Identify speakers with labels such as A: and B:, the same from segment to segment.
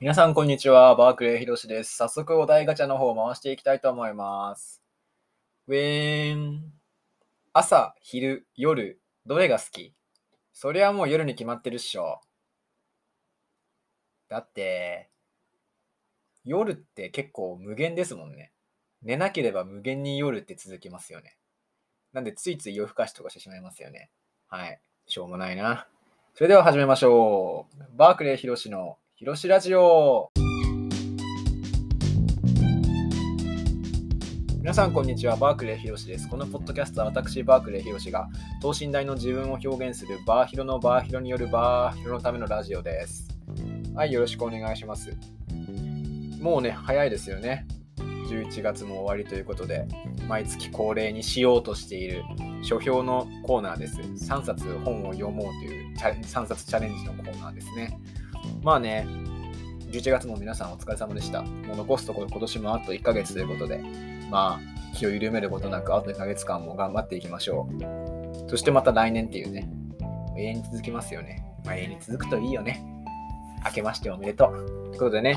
A: 皆さん、こんにちは。バークレーひろしです。早速、お題ガチャの方を回していきたいと思います。ウェーン。朝、昼、夜、どれが好き？そりゃもう夜に決まってるっしょ。だって、夜って結構無限ですもんね。寝なければ無限に夜って続きますよね。なんで、ついつい夜更かしとかしてしまいますよね。はい。しょうもないな。それでは始めましょう。バークレーひろしのひろしラジオ。皆さん、こんにちは。バークレーひろしです。このポッドキャストは私、バークレーひろしが等身大の自分を表現するバーヒロのバーヒロによるバーヒロのためのラジオです。はい、よろしくお願いします。もうね、早いですよね。11月も終わりということで、毎月恒例にしようとしている書評のコーナーです。3冊本を読もうという3冊チャレンジのコーナーですね。まあね、11月も皆さんお疲れ様でした。もう残すところ今年もあと1ヶ月ということで、まあ、気を緩めることなくあと1ヶ月間も頑張っていきましょう。そしてまた来年っていうね、永遠に続きますよね。まあ、永遠に続くといいよね。明けましておめでとう。ということでね、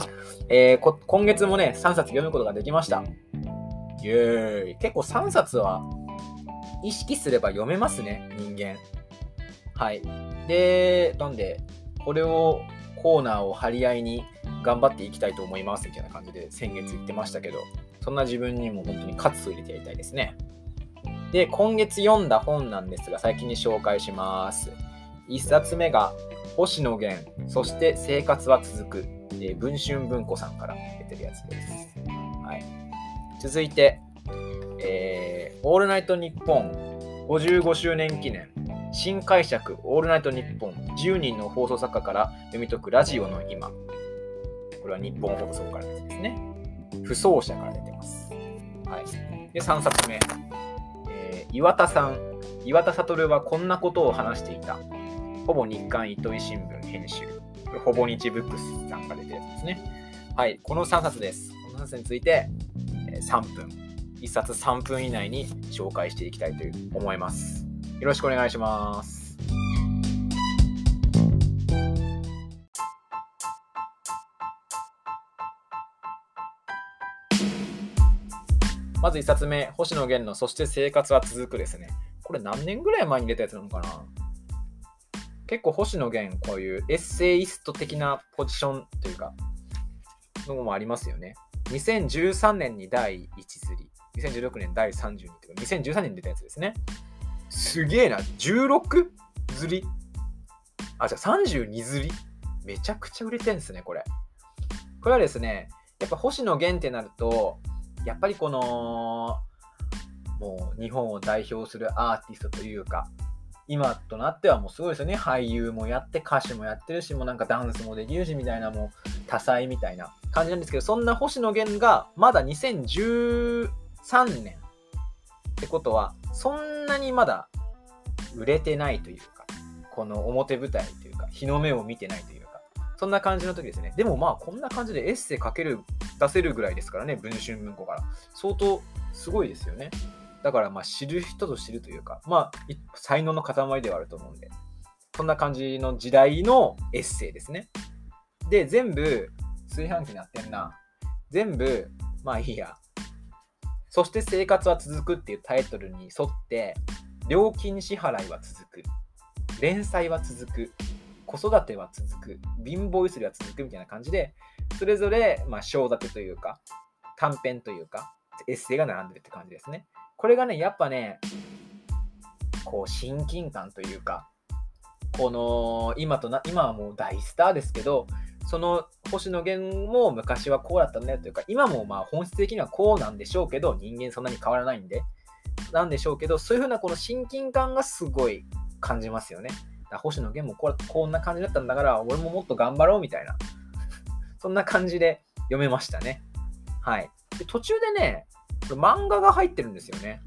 A: えーこ今月もね、3冊読むことができました。イエーイ。結構3冊は意識すれば読めますね、人間。はい。で、なんで、これを、コーナーを張り合いに頑張っていきたいと思いますみたいな感じで先月言ってましたけど、そんな自分にも本当に喝を入れてやりたいですね。で、今月読んだ本なんですが、最近に紹介します。1冊目が、星野源、そして生活は続く、えー文春文庫さんから出てるやつです。はい、続いて、えーオールナイトニッポン55周年記念新解釈オールナイトニッポン10人の放送作家から読み解くラジオの今。これは日本放送からですね。不走者から出てます、はい、で3冊目、えー岩田さん。岩田悟はこんなことを話していた。ほぼ日刊糸井新聞編集。これほぼ日ブックスさんから出てるやつですね。はい。この3冊です。この3冊について、えー3分。1冊3分以内に紹介していきたいと思います。よろしくお願いします。まず1冊目、星野源のそして生活は続くですね。これ何年ぐらい前に出たやつなのかな？結構星野源、こういうエッセイスト的なポジションというか、のもありますよね。2013年に第1釣り。2016年第32というか、2013年に出たやつですね。すげえな。16釣り？あ、じゃあ32釣り？めちゃくちゃ売れてんですね、これ。これはですね、やっぱ星野源ってなると、やっぱりこの、もう日本を代表するアーティストというか、今となってはもうすごいですよね。俳優もやって、歌手もやってるし、もうなんかダンスもできるしみたいな、もう多彩みたいな感じなんですけど、そんな星野源がまだ2013年ってことは、そんなにまだ売れてないというか、この表舞台というか、日の目を見てないというか、そんな感じの時ですね。でもまあ、こんな感じでエッセイ書ける、出せるぐらいですからね、文春文庫から。相当すごいですよね。だからまあ、知る人ぞ知るというか、まあ、才能の塊ではあると思うんで、そんな感じの時代のエッセイですね。で、全部、炊飯器になってんな。全部、まあいいや。そして生活は続くっていうタイトルに沿って、料金支払いは続く。連載は続く。子育ては続く。貧乏ゆすりは続くみたいな感じで、それぞれ、まあ、章立てというか、短編というか、エッセイが並んでるって感じですね。これがね、やっぱね、こう、親近感というか、この、今とな、今はもう大スターですけど、その星野源も昔はこうだったんだよというか、今もまあ本質的にはこうなんでしょうけど、人間そんなに変わらないんで、なんでしょうけど、そういうふうなこの親近感がすごい感じますよね。だ星野源もこうこんな感じだったんだから、俺ももっと頑張ろうみたいな、そんな感じで読めましたね。はい。で途中でね、これ漫画が入ってるんですよね。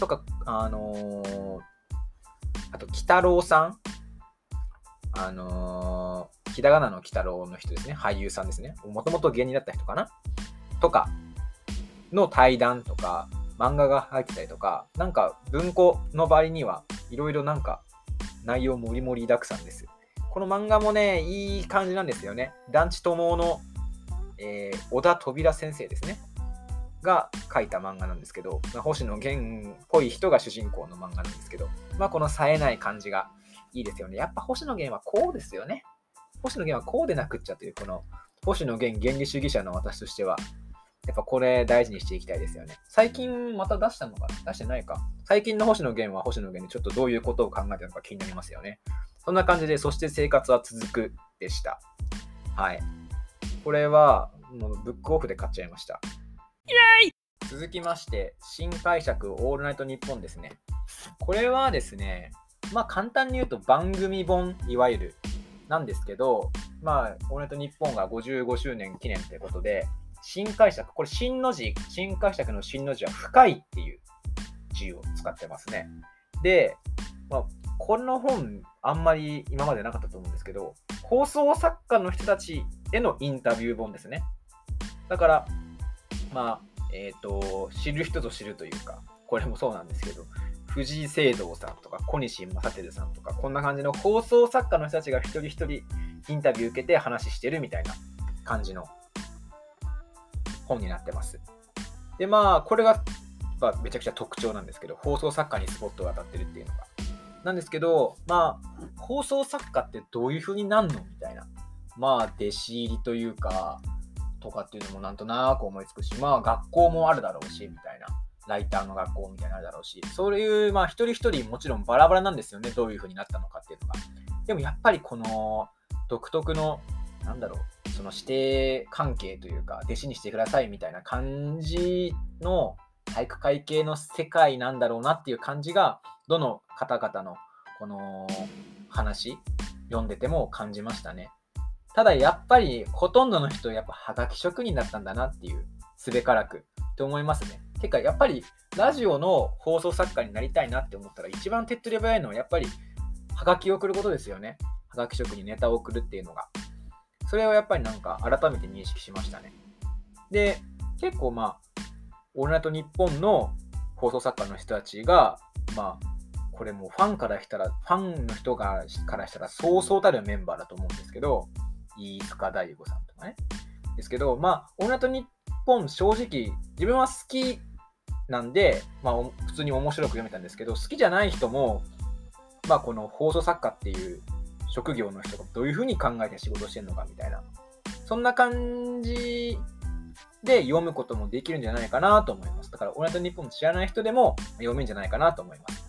A: とか、あのーあと、鬼太郎さん。あのーひらがなの鬼太郎の人ですね。俳優さんですね。もともと芸人だった人かなとか、の対談とか、漫画が入ってたりとか、なんか文庫の場合には、いろいろなんか内容もりもりだくさんです。この漫画もね、いい感じなんですよね。団地友の、えー、小田扉先生ですね。が書いた漫画なんですけど、まあ、星野源っぽい人が主人公の漫画なんですけど、まあ、この冴えない感じがいいですよね。やっぱ星野源はこうですよね。星野源はこうでなくっちゃという、この星野源原理主義者の私としては、やっぱこれ大事にしていきたいですよね。最近また出したのかな？出してないか。最近の星野源は星野源でちょっとどういうことを考えてるのか気になりますよね。そんな感じで、そして生活は続くでした。はい。これは、もうブックオフで買っちゃいました。イエーイ続きまして、新解釈オールナイトニッポンですね。これはですね、まあ簡単に言うと番組本、いわゆる、なんですけど、まあ、オールナイトニッポンが55周年記念ということで、新解釈、これ新の字、新解釈の新の字は深いっていう字を使ってますね。で、まあ、この本、あんまり今までなかったと思うんですけど、放送作家の人たちへのインタビュー本ですね。だから、まあ、えっ、ー、と、知る人ぞ知るというか、これもそうなんですけど、藤井聖堂さんとか小西正輝さんとか、こんな感じの放送作家の人たちが一人一人インタビュー受けて話してるみたいな感じの本になってます。で、まあ、これが、まあ、めちゃくちゃ特徴なんですけど、放送作家にスポットが当たってるっていうのが。なんですけど、まあ、放送作家ってどういう風になんのみたいな。まあ、弟子入りというか、とかっていうのもなんとなく思いつくし、まあ、学校もあるだろうし、みたいな。ライターの学校みたいなのあるだろうし、そういう、まあ、一人一人もちろんバラバラなんですよね。どういう風になったのかっていうのが。でもやっぱりこの独特の、なんだろう、その師弟関係というか、弟子にしてくださいみたいな感じの体育会系の世界なんだろうなっていう感じが、どの方々のこの話、読んでても感じましたね。ただやっぱりほとんどの人やっぱはがき職人だったんだなっていう、すべからくって思いますね。てかやっぱりラジオの放送作家になりたいなって思ったら一番手っ取り早いのはやっぱりはがきを送ることですよね。はがき職にネタを送るっていうのが。それをやっぱりなんか改めて認識しましたね。で、結構まあ、オールナイトニッポンの放送作家の人たちが、まあ、これもファンからしたら、ファンの人がからしたらそうそうたるメンバーだと思うんですけど、飯塚大悟さんとかね。ですけど、まあ、オールナイトニッポン正直、自分は好きなんで、まあ、普通に面白く読めたんですけど、好きじゃない人も、まあ、この放送作家っていう職業の人がどういうふうに考えて仕事してるのかみたいな、そんな感じで読むこともできるんじゃないかなと思います。だから、オーナイト日本知らない人でも読めんじゃないかなと思います。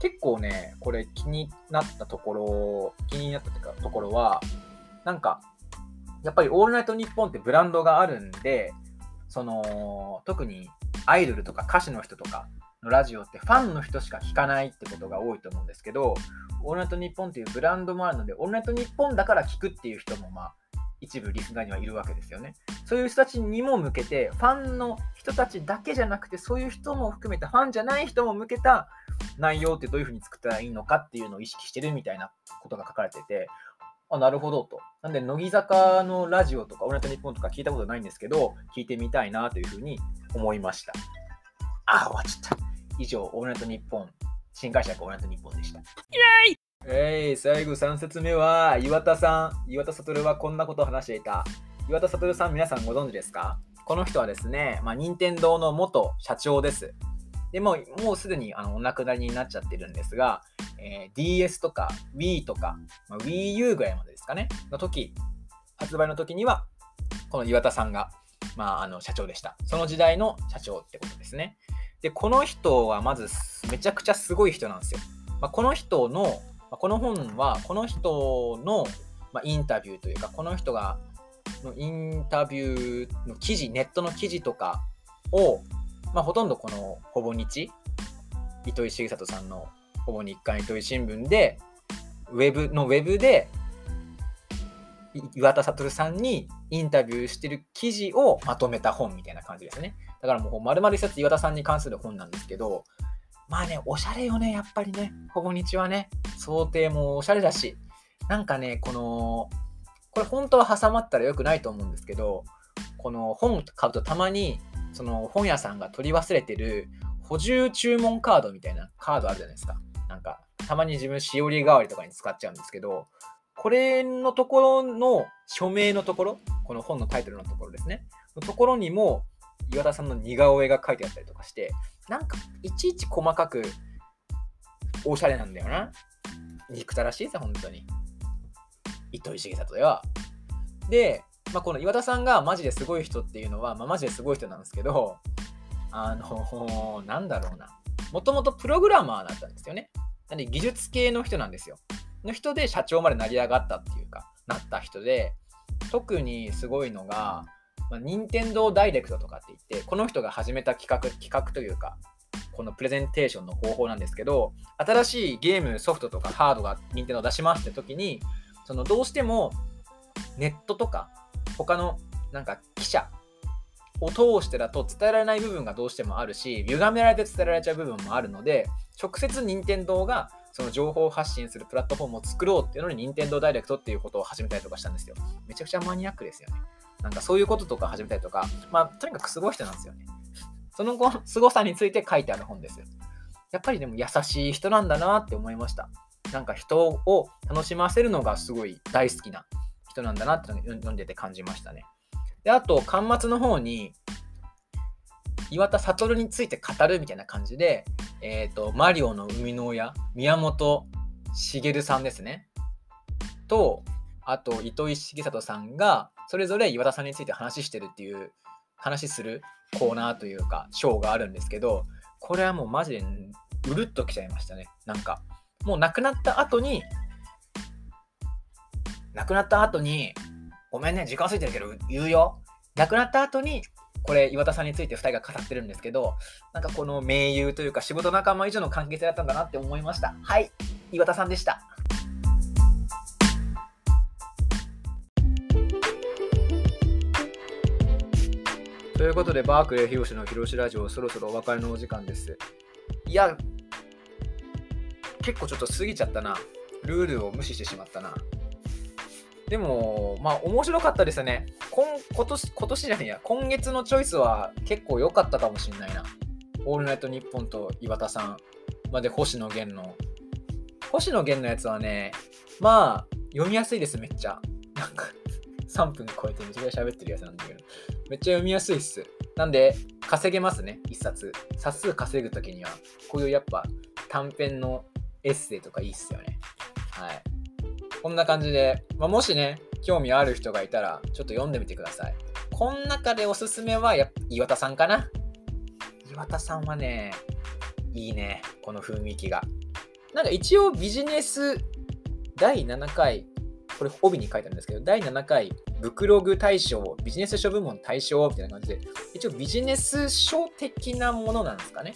A: 結構ね、これ気になったところ、気になったところは、なんか、やっぱりオールナイトニッポンってブランドがあるんで、その、特にアイドルとか歌手の人とかのラジオってファンの人しか聞かないってことが多いと思うんですけど、オールナイトニッポンっていうブランドもあるので、オールナイトニッポンだから聞くっていう人も、まあ、一部リスナーにはいるわけですよね。そういう人たちにも向けて、ファンの人たちだけじゃなくて、そういう人も含めた、ファンじゃない人も向けた内容ってどういうふうに作ったらいいのかっていうのを意識してるみたいなことが書かれてて、あ、なるほどと。なんで、乃木坂のラジオとか、オールナイトニッポンとか聞いたことないんですけど、聞いてみたいなというふうに思いました。あ、終わっちゃった。以上、オールナイトニッポン新会社オールナイトニッポンでした。イェイえい、最後3節目は、岩田さん。岩田悟はこんなことを話していた。岩田悟さん、皆さんご存知ですか？この人はですね、まあ、任天堂の元社長です。でも、もうすでにあのお亡くなりになっちゃってるんですが、えー、DS とか Wii とか、まあ、Wii U ぐらいまでですかね、の時、発売の時には、この岩田さんが、まあ、あの社長でした。その時代の社長ってことですね。で、この人はまずめちゃくちゃすごい人なんですよ。まあ、この人のまこの本はこの人の、まインタビューというかこの人がのインタビューの記事ネットの記事とかを、まあ、ほとんどこのほぼ日糸井重里さんのほぼ日刊糸井新聞でウェブのウェブで岩田悟さんにインタビューしてる記事をまとめた本みたいな感じですね。だからもう丸々一冊岩田さんに関する本なんですけど、まあね、おしゃれよね、やっぱりね。ほぼ日はね。想定もおしゃれだし。なんかね、この、これ本当は挟まったら良くないと思うんですけど、この本買うとたまに、その本屋さんが取り忘れてる補充注文カードみたいなカードあるじゃないですか。なんか、たまに自分しおり代わりとかに使っちゃうんですけど、これのところの署名のところ、この本のタイトルのところですね、のところにも岩田さんの似顔絵が書いてあったりとかして、なんかいちいち細かくおしゃれなんだよな。憎たらしいさ、本当に。糸井重里では。で、まあ、この岩田さんがマジですごい人っていうのは、まあ、マジですごい人なんですけど、あの、なんだろうな。もともとプログラマーだったんですよね。なんで技術系の人なんですよ。の人で社長まで成り上がったっていうか、なった人で、特にすごいのが、まあ、任天堂ダイレクトとかって言って、この人が始めた企画、企画というか、このプレゼンテーションの方法なんですけど、新しいゲーム、ソフトとかハードが任天堂出しますって時に、そのどうしてもネットとか他のなんか記者を通してだと伝えられない部分がどうしてもあるし、歪められて伝えられちゃう部分もあるので、直接任天堂がその情報発信するプラットフォームを作ろうっていうのに、任天堂ダイレクトっていうことを始めたりとかしたんですよ。めちゃくちゃマニアックですよね。なんかそういうこととか始めたりとか、まあ、とにかくすごい人なんですよね。その後凄さについて書いてある本です。やっぱりでも優しい人なんだなって思いました。なんか人を楽しませるのがすごい大好きな人なんだなって読んでて感じましたね。で、あと、端末の方に、岩田悟について語るみたいな感じで、えっ、ー、と、マリオの生みの親、宮本茂さんですね。と、あと、糸井重里さんが、それぞれ岩田さんについて話してるっていう、話するコーナーというか、ショーがあるんですけど、これはもうマジでうるっときちゃいましたね。なんか、もう亡くなった後に、亡くなった後に、ごめんね、時間過ぎてるけど言うよ。亡くなった後に、これ岩田さんについて2人が語ってるんですけどなんかこの盟友というか仕事仲間以上の関係性だったんだなって思いました。はい岩田さんでした。ということでバークレー広しの広しラジオそろそろお別れのお時間です。いや結構ちょっと過ぎちゃったな。ルールを無視してしまったな。でも、まあ、面白かったですね。今今年、今年じゃねえや、今月のチョイスは結構良かったかもしんないな。オールナイトニッポンと岩田さんまで星野源の。星野源のやつはね、まあ、読みやすいです、めっちゃ。なんか3分超えてめちゃくちゃ喋ってるやつなんだけど。めっちゃ読みやすいっす。なんで、稼げますね、一冊。冊数稼ぐときには、こういうやっぱ短編のエッセイとかいいっすよね。はい。こんな感じで、まあ、もしね、興味ある人がいたら、ちょっと読んでみてください。この中でおすすめはや岩田さんかな。岩田さんはね、いいね、この雰囲気が。なんか一応ビジネス第7回、これ帯に書いてあるんですけど、第7回ブクログ大賞、ビジネス書部門大賞みたいな感じで、一応ビジネス書的なものなんですかね。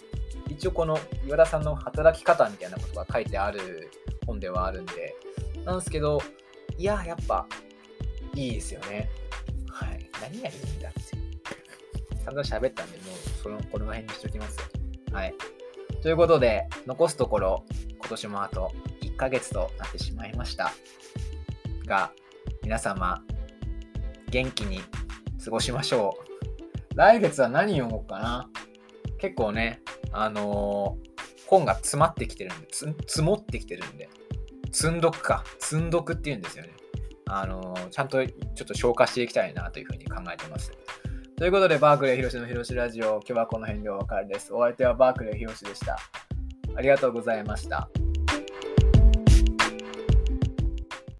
A: 一応この岩田さんの働き方みたいなことが書いてある本ではあるんで、なんですけど、いや、やっぱ、いいですよね。はい。何がいいんだって。散々喋ったんで、もう、その、この辺にしときます。はい。ということで、残すところ、今年もあと1ヶ月となってしまいました。が、皆様、元気に過ごしましょう。来月は何読もうかな。結構ね、あのー、本が詰まってきてるんで、積もってきてるんで、積んどくか。積んどくっていうんですよね。あのちゃんとちょっと消化していきたいなというふうに考えてます。ということで、バークレー広しの広しラジオ、今日はこの辺でお別れです。お相手はバークレー広しでした。ありがとうございました。